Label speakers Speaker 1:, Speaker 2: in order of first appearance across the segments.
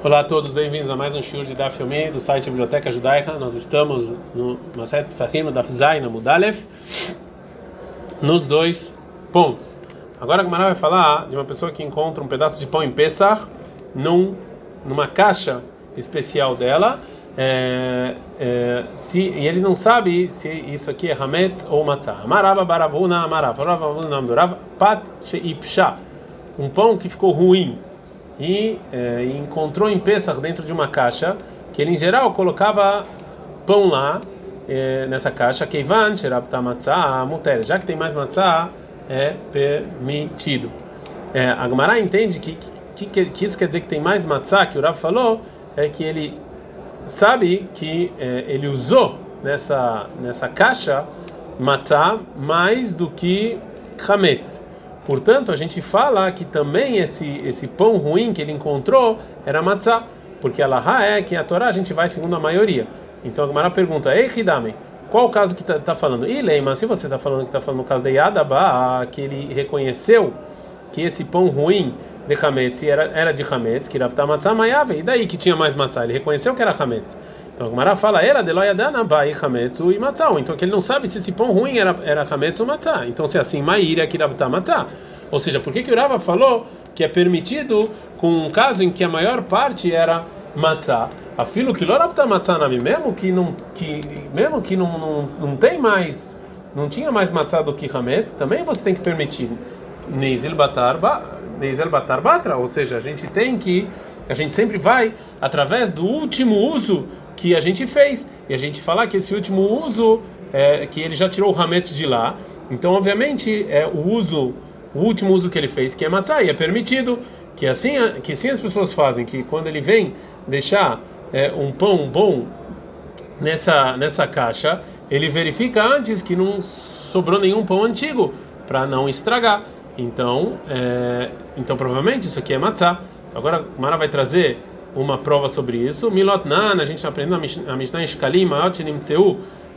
Speaker 1: Olá a todos, bem-vindos a mais um show de Daf Yomi do site Biblioteca Judaica. Nós estamos no Maset Psachim, Daf Zayin, Mudalef, nos dois pontos. Agora a Gemara vai falar de uma pessoa que encontra um pedaço de pão em Pesach num, numa caixa especial dela é, é, se, e ele não sabe se isso aqui é Hametz ou Matzah. Amarava baravuna amarava, amarava pat sheipsha, um pão que ficou ruim e, é, encontrou em Pesach dentro de uma caixa que ele em geral colocava pão lá é, nessa caixa keivan sherabta matzah muter, já que tem mais matzah é permitido. É, a Gemara entende que, que, que, que, isso quer dizer que tem mais matzah que o Rav falou é que ele sabe que é, ele usou nessa nessa caixa matzah mais do que chametz. Portanto, a gente fala que também esse esse pão ruim que ele encontrou era matzah, porque a laha é que a Torá a gente vai segundo a maioria. Então a Gemara pergunta: "Ei, Hidame, qual o caso que está tá falando? E Leima, se você está falando que está falando no caso de Yadaba, que ele reconheceu que esse pão ruim de Hametz era, era de Hametz, que Rav Matzah Mayave, e daí que tinha mais Matzah? Ele reconheceu que era Hametz. Então a Gemara fala, era de Loyadana Bai Hametz e Matzah. Então que ele não sabe se esse pão ruim era, era Hametz ou Matzah. Então se é assim, Maíra Rav Matzah. Ou seja, por que, que o Rava falou que é permitido com um caso em que a maior parte era Matzah? A filo que Lorapta Matzah nami, mesmo que não que mesmo que não, não, não tem mais não tinha mais matzah do que hametz, também você tem que permitir neizil batar batar batra, ou seja, a gente tem que a gente sempre vai através do último uso que a gente fez e a gente falar que esse último uso é que ele já tirou o hametz de lá, então obviamente é o uso o último uso que ele fez que é matzah e é permitido que assim que assim as pessoas fazem que quando ele vem deixar é, um pão bom nessa nessa caixa, ele verifica antes que não sobrou nenhum pão antigo para não estragar. Então, é, então provavelmente isso aqui é matzá. Agora Mara vai trazer uma prova sobre isso. Milot nan, a gente aprendeu a Mishnah em Shkalim,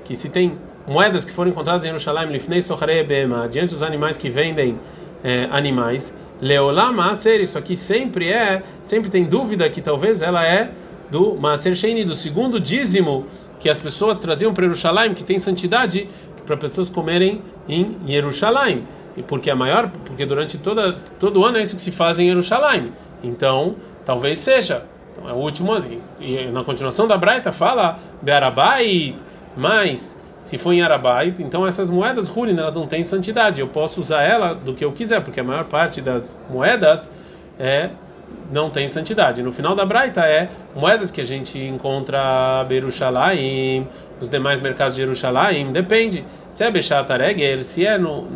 Speaker 1: que se tem moedas que foram encontradas em Jerusalém, Lifnei Socharei Bema, diante dos animais que vendem é, animais, Leolama ser isso aqui sempre é, sempre tem dúvida que talvez ela é do Maaser Sheini, do segundo dízimo que as pessoas traziam para Jerusalém, que tem santidade, para pessoas comerem em Jerusalém. E porque a maior, porque durante toda todo ano é isso que se faz em Jerusalém. Então, talvez seja. Então, é o último e na continuação da Braita fala Bearabai, mas se for em Arabai, então essas moedas Hulin, elas não têm santidade. Eu posso usar ela do que eu quiser, porque a maior parte das moedas é não tem santidade. No final da Braita é moedas que a gente encontra Berushalayim, nos demais mercados de Jerusalém, depende. Se é Bechat Aregel, se é no,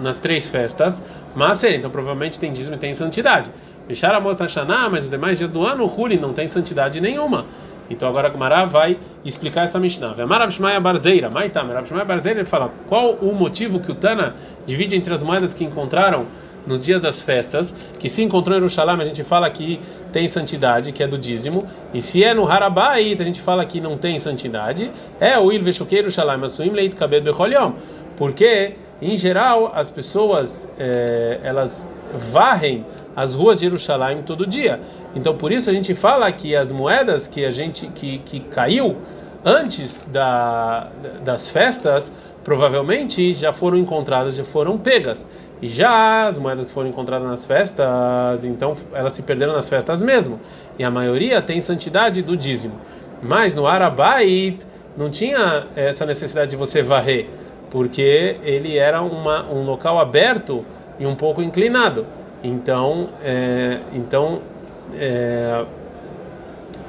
Speaker 1: nas três festas, mas então provavelmente tem dízimo e tem santidade. Bechar Amot Hashanah, mas os demais dias do ano, o Huli não tem santidade nenhuma. Então agora a Gemara vai explicar essa Mishnah. Amarav Shmaya Barzeira, Maitam, Rav Shmaya Barzeira, ele fala qual o motivo que o Tana divide entre as moedas que encontraram nos dias das festas, que se encontrou em Jerusalém, a gente fala que tem santidade, que é do dízimo, e se é no Harabai, a gente fala que não tem santidade, é o Il Veshuquei Jerusalém, Asuim Leit Kabed Becholiom, porque em geral as pessoas é, elas varrem as ruas de Jerusalém todo dia. Então por isso a gente fala que as moedas que a gente que, que caiu antes da, das festas provavelmente já foram encontradas, já foram pegas. E já as moedas que foram encontradas nas festas, então elas se perderam nas festas mesmo. E a maioria tem santidade do dízimo. Mas no Arabait não tinha essa necessidade de você varrer, porque ele era uma, um local aberto e um pouco inclinado. Então, é, então, é,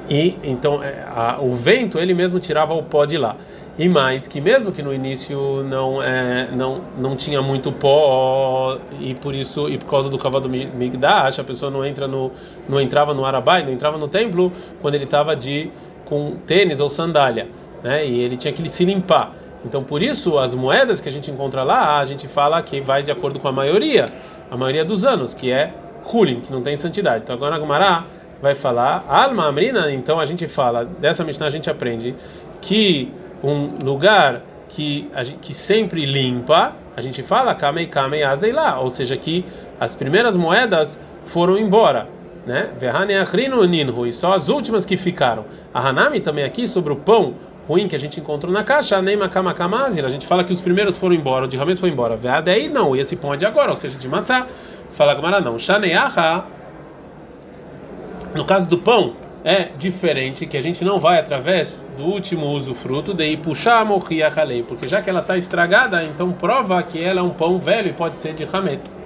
Speaker 1: e então é, a, o vento ele mesmo tirava o pó de lá. E mais que mesmo que no início não é, não não tinha muito pó e por isso e por causa do cavalo Migdash a pessoa não entra no não entrava no Arabai não entrava no templo quando ele estava de com tênis ou sandália né? E ele tinha que se limpar. Então por isso as moedas que a gente encontra lá a gente fala que vai de acordo com a maioria a maioria dos anos que é Hulin que não tem santidade então agora a Gumará vai falar alma amrina então a gente fala dessa Mishnah a gente aprende que um lugar que, que sempre limpa, a gente fala kamei kamei lá, ou seja, que as primeiras moedas foram embora. né? E só as últimas que ficaram. A Hanami também aqui sobre o pão ruim que a gente encontrou na caixa, nem A gente fala que os primeiros foram embora, o de Hametz foi embora. Daí não, e esse pão é de agora, ou seja, de matzah. Fala Gamara não. Shaneaha, no caso do pão, é diferente, que a gente não vai através do último uso fruto de puxar a lei, porque já que ela está estragada, então prova que ela é um pão velho e pode ser de Hametz.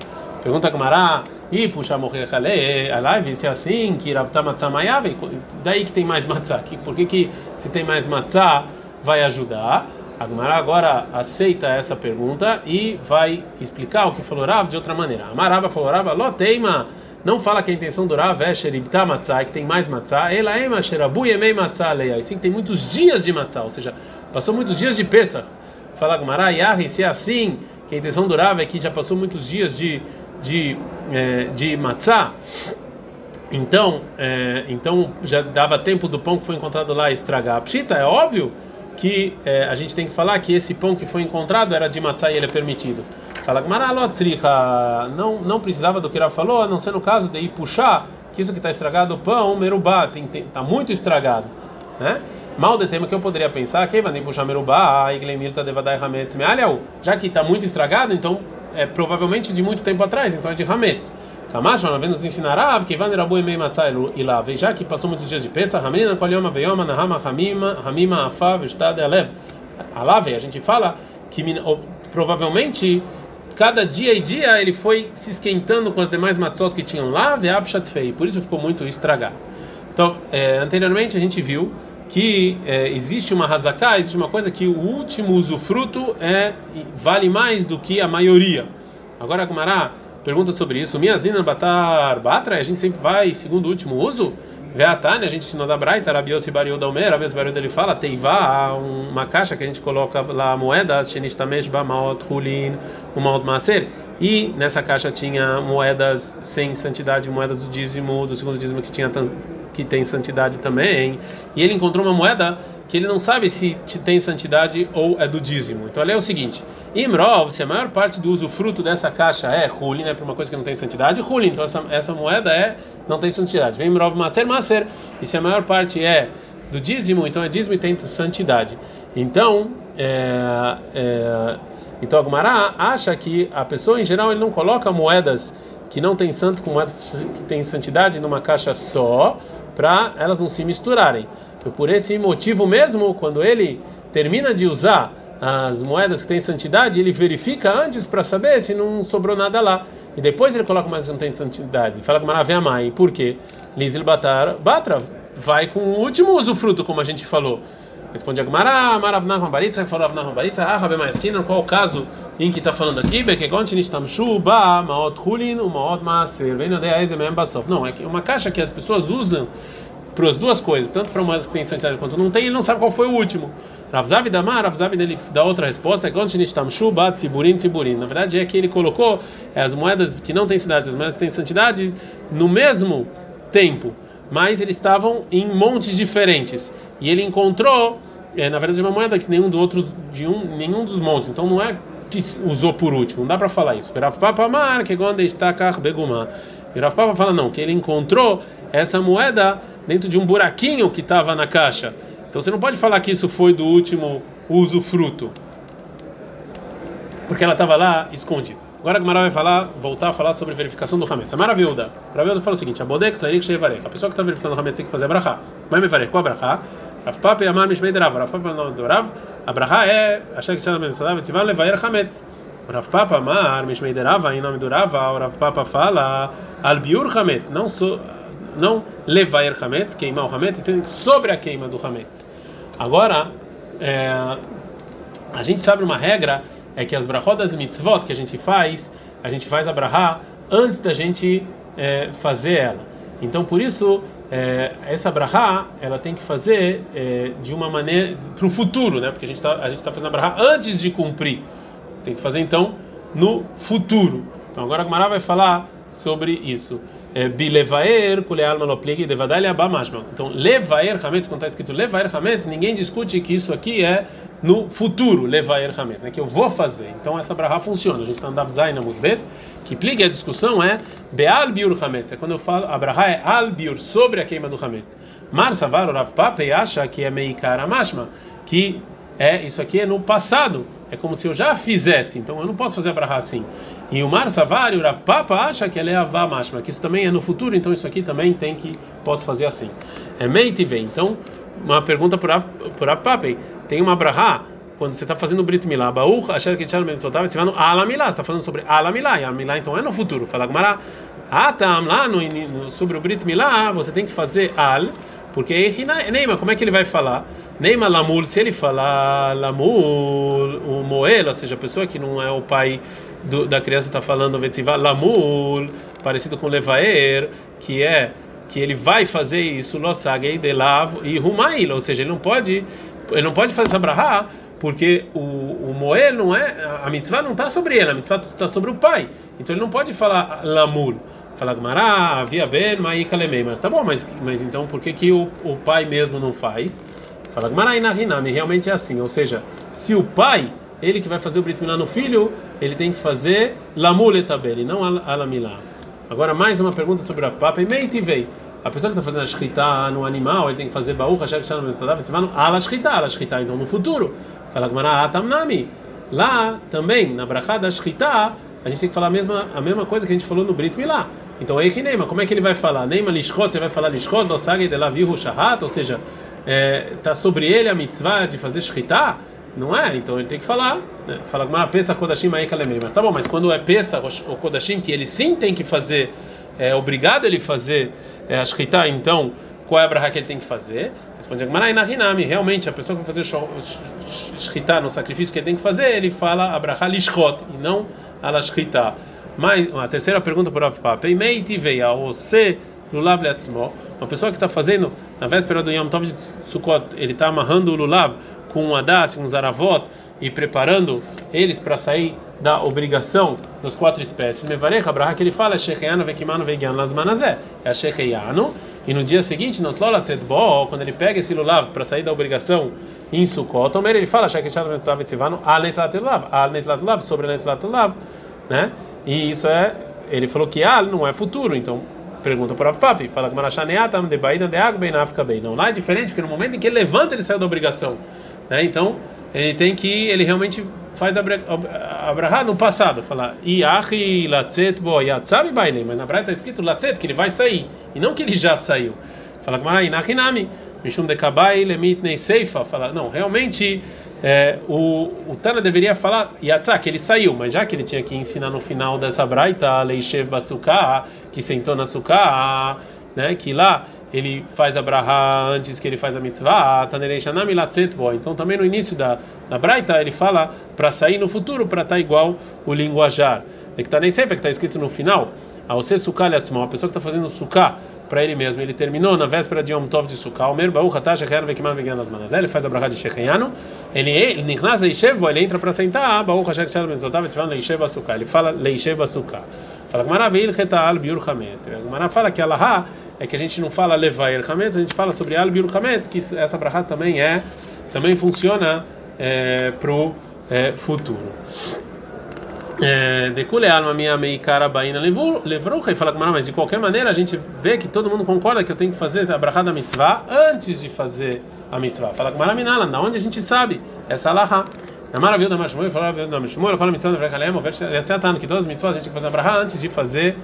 Speaker 1: Pergunta Gamara, e puxar morrer a live, se é assim, que rapta matzah maiave, daí que tem mais matzah, por que, que se tem mais matzah vai ajudar? A agora aceita essa pergunta e vai explicar o que falou Rav de outra maneira. Amaraba falou Rav, loteima, não fala que a intenção do Rav é sheribta matzah, que tem mais matzah, ela ema sherabu yemei matzah leia, e sim que tem muitos dias de matzah, ou seja, passou muitos dias de Pesach. Fala Gemara, Yahi, se é assim, que a intenção do Rav é que já passou muitos dias de de, é, de matzá, então, é, então já dava tempo do pão que foi encontrado lá estragar. Pshita, é óbvio que é, a gente tem que falar que esse pão que foi encontrado era de matzá e ele é permitido. Fala não não precisava do que ela falou, a não ser no caso de ir puxar que isso que está estragado, o pão, merubá, está muito estragado, né? Mal de tema que eu poderia pensar, que vai nem puxar merubá, iglemilta devadai hametz já que está muito estragado, então é provavelmente de muito tempo atrás, então é de Hametz. Kamash, vez nos ensinará que Ivan Rabu Emei e lá, veja que passou muitos dias de Pesach, Hamina Kolyoma Veyoma Nahama Hamima Hamima Afa Vestad Alev. Alave, a gente fala que provavelmente cada dia e dia ele foi se esquentando com as demais matzot que tinham lá, Veabshat Fei, por isso ficou muito estragado. Então, é, anteriormente a gente viu que é, existe uma razaká, existe uma coisa que o último usufruto é vale mais do que a maioria. Agora a Gumará pergunta sobre isso. Miazina batar batra, a gente sempre vai segundo o último uso? Veatane, a gente ensinou da Braita, Rabiose Bariu da Omer, Rabiose Bariu dele fala, Teivá, uma caixa que a gente coloca lá a moeda, Shenishtamesh Bamaot Hulin, Umaot Maser, e nessa caixa tinha moedas sem santidade, moedas do dízimo, do segundo dízimo que tinha que tem santidade também, e ele encontrou uma moeda que ele não sabe se tem santidade ou é do dízimo. Então, é o seguinte: Imrov, se a maior parte do usufruto dessa caixa é Hulin, né, para uma coisa que não tem santidade, Hulin, então essa, essa moeda é não tem santidade. Vem Imrov Maser, Maser, e se a maior parte é do dízimo, então é dízimo e tem santidade. Então, é, é, então a Gumara acha que a pessoa em geral ele não coloca moedas que não tem santos com moedas que tem santidade numa caixa só, para elas não se misturarem. Por esse motivo mesmo, quando ele termina de usar as moedas que têm santidade, ele verifica antes para saber se não sobrou nada lá. E depois ele coloca mais que não tem santidade. Fala com Maravé Amai. Por quê? Lizil Batar Batra vai com o último usufruto, como a gente falou. Responde Agmará, Maravnah Rambaritza, falou Ravnah Rambaritza, ah, Rabe Maeskina, qual o caso em que está falando aqui? Bekegon Tinishtamshu, Ba, Maot Hulin, Maot Maser, Veno de Aeze Mem Basof. Não, é uma caixa que as pessoas usam para as duas coisas, tanto para moedas que tem santidade quanto não tem, ele não sabe qual foi o último. Ravzavi Damar, Ravzavi dele dá outra resposta, Gontinishtamshu, Bat, Siburin, Siburin. Na verdade é que ele colocou as moedas que não têm santidade, as moedas que têm santidade, no mesmo tempo, mas eles estavam em montes diferentes e ele encontrou, é, na verdade, uma moeda que nenhum, do outros, de um, nenhum dos montes. Então não é que usou por último, não dá para falar isso. Rav Papa Mar, que quando está beguma. E Rav Papa fala não, que ele encontrou essa moeda dentro de um buraquinho que estava na caixa. Então você não pode falar que isso foi do último uso fruto, porque ela estava lá escondida. Agora a Gemara vai falar, voltar a falar sobre verificação do Hametz. A maravilha. A maravilha fala o seguinte: a Bodek. A pessoa que está verificando o Hametz tem que fazer Brachá. Mas me varek, qual a Brachá? Rav Papa e Amar Mishmei de Rav. Rav Papa não do Rav. A Brachá é que está na mesma Tzivan Levayer Hametz. Rav Papa Amar Mishmei de Rav, em nome do Rav, o Rav Papa fala Al Biur Hametz. Não, so, não Levayer Hametz, queimar o Hametz, sobre a queima do Hametz. Agora, é, a gente sabe uma regra é que as brachodas mitzvot que a gente faz, a gente faz a brahá antes da gente é, fazer ela. Então, por isso, é, essa brahá, ela tem que fazer é, de uma maneira para o futuro, né? Porque a gente está a gente tá fazendo a brahá antes de cumprir. Tem que fazer então no futuro. Então, agora a Gmará vai falar sobre isso. É, Bilevaer, kuleal maloplig, devadalha abamashma. Então, levaer hametz, quando está escrito levaer hametz, ninguém discute que isso aqui é no futuro, levaer hametz, né, que eu vou fazer. Então essa brahá funciona. A gente está no Davzai na Mudbet, Que pligue a discussão é Beal Biur Hametz. É quando eu falo, Abraha é Al Biur, sobre a queima do Hametz. Mar Savar, Rav Pape acha que é Meikar Amashma, que é isso aqui é no passado. É como se eu já fizesse, então eu não posso fazer Abraha assim. E o Mar Savar e o Rav Papa acha que ele é Avá Mashma, que isso também é no futuro, então isso aqui também tem que, posso fazer assim. É Meitive. Então, uma pergunta por Rav, Rav Pape. Tem uma Abraha quando você está fazendo Brit Milá, Baúr, achar que Tchal Mitzvotav, você vai no Alamilá, você está falando sobre Alamilá, e Alamilá então é no futuro. Fala Gmará, ah, tá, lá no, no, sobre o Brit Milá, você tem que fazer Al, porque Neima, como é que ele vai falar? Neima Lamul, se ele falar Lamul, o Moel, ou seja, a pessoa que não é o pai do, da criança está falando Lamul, parecido com Levaer, que é que ele vai fazer isso, Losagei Delav e Rumail, ou seja, ele não pode, ele não pode fazer essa brahá porque o, o Moel não é, a mitzvah não está sobre ele, a mitzvah está sobre o pai. Então ele não pode falar lamul. Falar Gmará, havia ben, maíka lemeimer. Tá bom, mas, mas então por que, que o, o pai mesmo não faz? Fala Gmará inarinami, realmente é assim. Ou seja, se o pai, ele que vai fazer o Brit Milá no filho, ele tem que fazer lamul etabel, e não alamilá. Agora mais uma pergunta sobre a papa. E meiti veio. A pessoa que está fazendo a shkita no animal, ele tem que fazer baú, achar que no ala shkita, ala shkita. Então no futuro, fala Gmará, atamnami. Lá também, na brachá da shkita, a gente tem que falar a mesma, a mesma coisa que a gente falou no Brit Milá. Então, aí Neima, como é que ele vai falar? Neima lishkot, você vai falar lishkot, dosage de lavihu shahat, ou seja, está é, tá sobre ele a mitzvah de fazer shkita? Não é? Então ele tem que falar. Né? Fala Gmará, pensa kodashim aí kalemeimer. Tá bom, mas quando é pensa o kodashim, que ele sim tem que fazer, é obrigado ele fazer é, a shkita, então qual é a braha que ele tem que fazer? Responde Agmará, realmente a pessoa que vai fazer shkita no sacrifício que ele tem que fazer, ele fala a braha lishkot e não a la shkita. Mas a terceira pergunta por Rav Papa, Meiti veia você lulav uma pessoa que está fazendo na véspera do Yom Tov de Sukkot, ele está amarrando o lulav com um adas, um zaravot e preparando eles para sair da obrigação das quatro espécies. Mevarecha, braha que ele fala, Shecheyano vekimano vegian las manazé, é a Shecheyano e no dia seguinte, no bo, quando ele pega esse lulav para sair da obrigação em Sukkot, ele fala, sobre Netlatulav, né? E isso é, ele falou que Al não é futuro, então pergunta para o Papi, fala que Marashaneatam de Baída de Agben bem. Não, lá é diferente, porque no momento em que ele levanta, ele sai da obrigação, né? Então, ele tem que, ele realmente faz Abraha no passado, fala Iachi latzet bo yatzabi baile, mas na Braita está escrito latzet, que ele vai sair, e não que ele já saiu. Fala que Inachinami, Mishum de Kabai lemit seifa, fala, não, realmente é, o, o Tana deveria falar Yatzá, que ele saiu, mas já que ele tinha que ensinar no final dessa Braita, Leishev Basuká, que sentou na Suká, né, que lá ele faz a braha antes que ele faz a mitzvah, então também no início da, da Braita ele fala para sair no futuro para estar tá igual o linguajar. É que está nem sempre que está escrito no final, a pessoa que está fazendo sukkah para ele mesmo, ele terminou na véspera de Yom Tov de Sukkah, o manas. Ele faz a braha de Shecheyano, ele ele ele entra para sentar, Sukkah. Ele fala Leishev Sukkah. Fala fala que Allah é que a gente não fala levair hametz, a gente fala sobre al biur hametz, que essa brachá também é, também funciona é, pro é, futuro. Decule alma minha meikara baina levou e fala com mas de qualquer maneira a gente vê que todo mundo concorda que eu tenho que fazer a brachá da mitzvah antes de fazer a mitzvah. Fala com Maraminala, da onde a gente sabe essa alahá. Na maravilha da Mashmuel, fala da Mashmuel, fala mitzvah da Vrekalem, que todas as mitzvahs a gente tem que fazer a brachá antes de fazer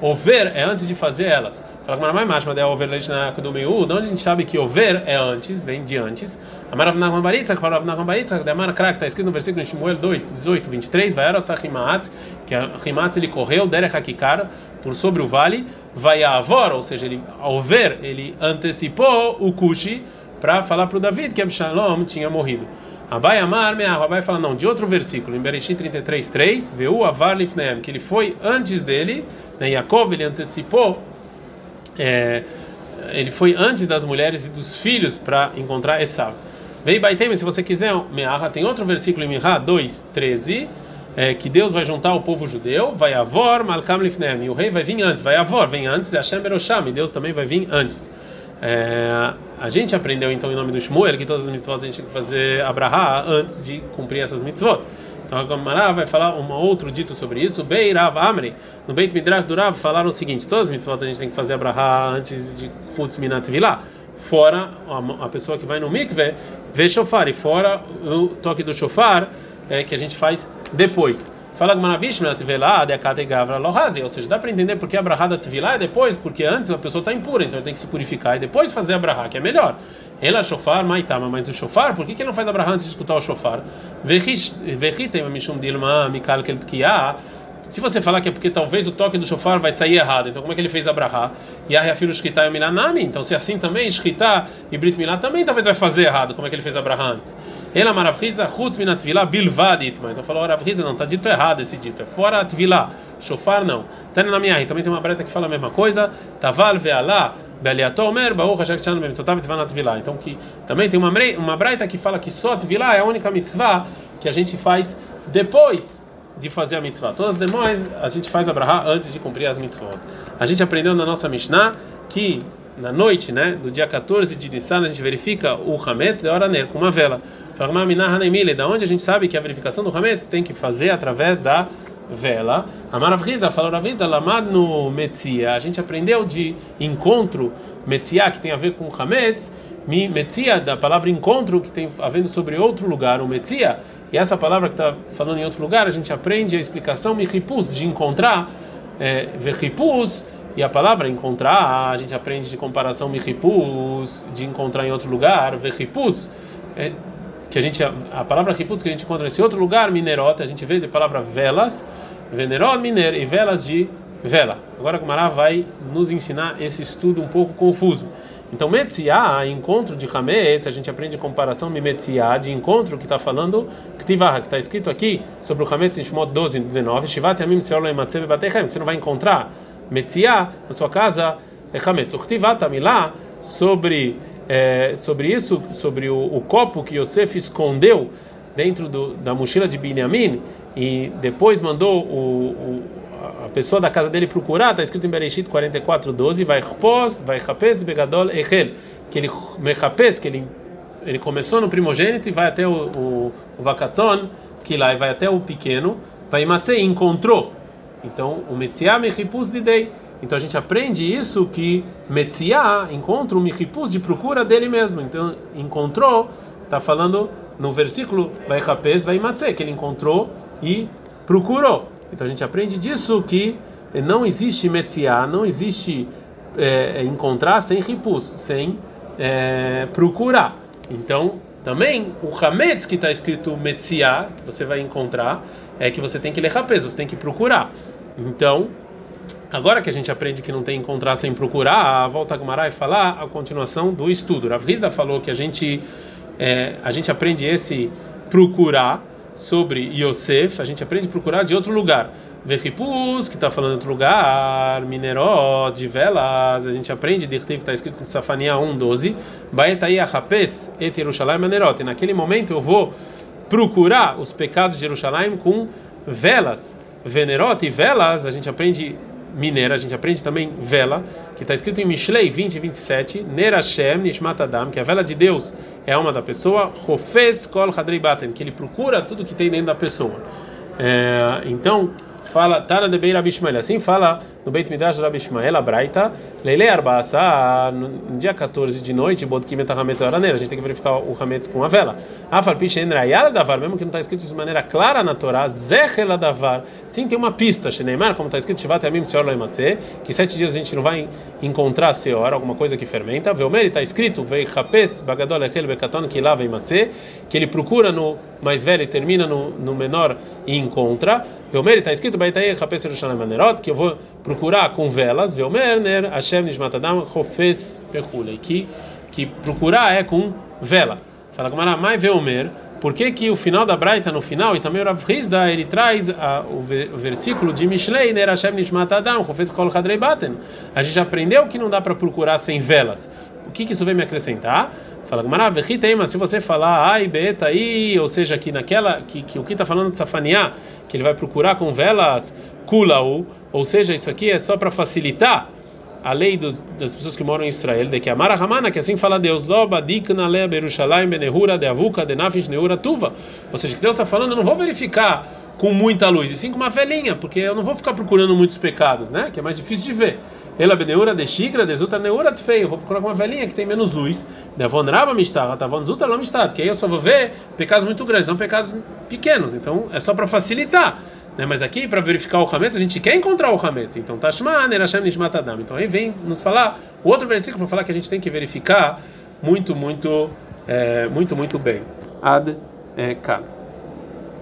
Speaker 1: Over é antes de fazer elas. Fala com mais mas é over leite na do meio. De onde a gente sabe que over é antes, vem de antes. Amarav na Rambaritza, que fala na Rambaritza, que Amara Krak está escrito no versículo de Shmuel 2, 18, 23. Vai Erot Sachimatz, que a Rimatz ele correu, Derech Hakikar, por sobre o vale. Vai a Avor, ou seja, ele, ao ver, ele antecipou o Cushi para falar para o David que Absalom tinha morrido. Abai Amar Meah, Abai fala não, de outro versículo, em Bereshit 33, 3, Veu Avar Lifneem, que ele foi antes dele, né, Yaakov ele antecipou, é, ele foi antes das mulheres e dos filhos para encontrar Esav. Vei Baitem, se você quiser, Meah, tem outro versículo em Mihá 2, 13, é, que Deus vai juntar o povo judeu, vai Avor Malkam Lifneem, e o rei vai vir antes, vai Avor, vem antes, Hashem Berosham, e Deus também vai vir antes. É, a gente aprendeu então em nome do Shmuel que todas as mitzvot a gente tem que fazer abraha antes de cumprir essas mitzvot. Então a Gamara vai falar um outro dito sobre isso. Beirav Amri, no Beit Midrash do Rav, falaram o seguinte: todas as mitzvot a gente tem que fazer a brahá antes de Chutz Minat Vilá. Fora a pessoa que vai no mikve, vê shofar, e fora o toque do shofar é, que a gente faz depois. Fala Gmanabishma Tvilá, Dekate Gavra Lohazi, ou seja, dá para entender porque a brahada é depois, porque antes a pessoa está impura, então ele tem que se purificar e depois fazer a brahá, que é melhor. Ela shofar, maitama, mas o shofar, por que, que ele não faz a brahá antes de escutar o shofar? Vechitem Mishum Dilma Mikal Keltkiah se você falar que é porque talvez o toque do shofar vai sair errado, então como é que ele fez a brahá? E a reafiro shkita e milanami, então se assim também, shkita e brit milá também talvez vai fazer errado, como é que ele fez a brahá antes? Ela maravriza chutz minat vilá bilvad itma. Então falou, maravriza não, está dito errado esse dito, é fora atvilá, shofar não. Tana na minha também tem uma breta que fala a mesma coisa, taval ve'alá. Então que também tem uma uma braita que fala que só Tvilá é a única mitzvah que a gente faz depois de fazer a mitzvah. Todas as demais a gente faz a antes de cumprir as mitzvot. A gente aprendeu na nossa Mishnah que na noite, né, do dia 14 de Nissan, a gente verifica o Hametz de hora ner com uma vela. Da onde a gente sabe que a verificação do Hametz tem que fazer através da vela. A Maravriza falou Ravriza Lamad no Metzia. A gente aprendeu de encontro Metzia que tem a ver com Hametz, Metzia da palavra encontro que tem a ver sobre outro lugar, o Metzia e essa palavra que está falando em outro lugar, a gente aprende a explicação mihipus, de encontrar, é, e a palavra encontrar, a gente aprende de comparação mihipus, de encontrar em outro lugar, verhipus, é, que a gente, a, palavra hipus que a gente encontra nesse outro lugar, minerota, a gente vê de palavra velas, venerot, miner, e velas de vela. Agora a Gumara vai nos ensinar esse estudo um pouco confuso. Então, Metziah, encontro de Hametz, a gente aprende comparação de Metziah, de encontro que está falando, que está escrito aqui sobre o Hametz em Shemot 12, 19, Shivat Yamim Seolo Ematzeh Bebatechem, você não vai encontrar Metziah na sua casa, é Hametz. O Ktivat Amilá, sobre, é, sobre isso, sobre o, o, copo que Yosef escondeu dentro do, da mochila de Binyamin, e depois mandou o, o pessoa da casa dele procurar, está escrito em Bereshit 44, 12, vai pós, vai rapes, begadol, echel, que ele mechapes, que ele, ele começou no primogênito e vai até o, o, o vacaton, que lá vai até o pequeno, vai matze, encontrou. Então, o metziah mechipus de dei. Então a gente aprende isso que metziah encontra um mechipus de procura dele mesmo. Então, encontrou, está falando no versículo vai rapes, vai matze, que ele encontrou e procurou. Então a gente aprende disso que não existe metziá, não existe é, encontrar sem ripus, sem é, procurar. Então também o hametz que está escrito metziá, que você vai encontrar, é que você tem que ler rapez, você tem que procurar. Então Agora que a gente aprende que não tem encontrar sem procurar, volta a Gumará e falar a continuação do estudo. Rav falou que a gente é, a gente aprende esse procurar sobre Yosef, a gente aprende a procurar de outro lugar. Verripus, que está falando de outro lugar, Mineró, de velas, a gente aprende de que está escrito em Safania 1:12, Baetai et Yerushalayim Minerot. E naquele momento eu vou procurar os pecados de Jerusalém com velas. Venerot e velas, a gente aprende mineira, a gente aprende também vela, que está escrito em Mishlei 20 e 27, Ner Nishmat Adam, que a vela de Deus é a alma da pessoa, Hofez Kol Hadrei Baten, que ele procura tudo que tem dentro da pessoa. É, então, fala Tana de Beira Bishmael, assim fala no Beit Midrash Rabi Ishmael, a Braita, Leile Arbaasa, no dia 14 de noite, Bodkim et Hametz Oraneira, a gente tem que verificar o Hametz com a vela. Afar Pishen Rayala Davar, mesmo que não está escrito de maneira clara na Torá, Zechela Davar, sim tem uma pista, Sheneimar, como está escrito, Shivat Yamim Seor Loimatze, que sete dias a gente não vai encontrar Seor, alguma coisa que fermenta, Veomer, está escrito, Vei Hapes, Bagadol Echel Bekaton, lava Imatze, que ele procura no mais velho e termina no, no menor e encontra, Veomer, está escrito, que eu vou procurar com velas, Veomerner, Hashem Nishmatadam, Hofes Pechule, que, que procurar é com vela. Fala com Maramai Veomer, por que, que o final da Braita no final, e também o Rav Hizda, ele traz a, o, o, versículo de Mishlei, Ner Hashem Nishmat Adam, Hofes Kol Hadrei Baten. A gente aprendeu que não dá para procurar sem velas. Que, que isso vem me acrescentar? Fala Gamara, mas se você falar ai, beta aí, ou seja, que naquela que, que o que está falando de Safaniá, que ele vai procurar com velas, kulau, ou seja, isso aqui é só para facilitar a lei dos, das pessoas que moram em Israel, de que Amara Ramana, que assim fala Deus, Loba, Dikna, Le, Berushalayim, Benehura, De Avuka, De Nafish, Neura, Tuva. Ou seja, que Deus está falando, eu não vou verificar com muita luz, e sim com uma velhinha, porque eu não vou ficar procurando muitos pecados, né? Que é mais difícil de ver. Ela beneura de shigra, de zuta neura de feio. Vou procurar com uma velhinha que tem menos luz. Devon raba mistar, tavon zuta mistar, que aí eu só vou ver pecados muito grandes, não pecados pequenos. Então é só para facilitar. Né? Mas aqui, para verificar o Hametz, a gente quer encontrar o Hametz. Então, Tashma, Nerashem, Nishmat Adam. Então, aí vem nos falar o outro versículo para falar que a gente tem que verificar muito, muito, é, muito, muito bem. Ad é,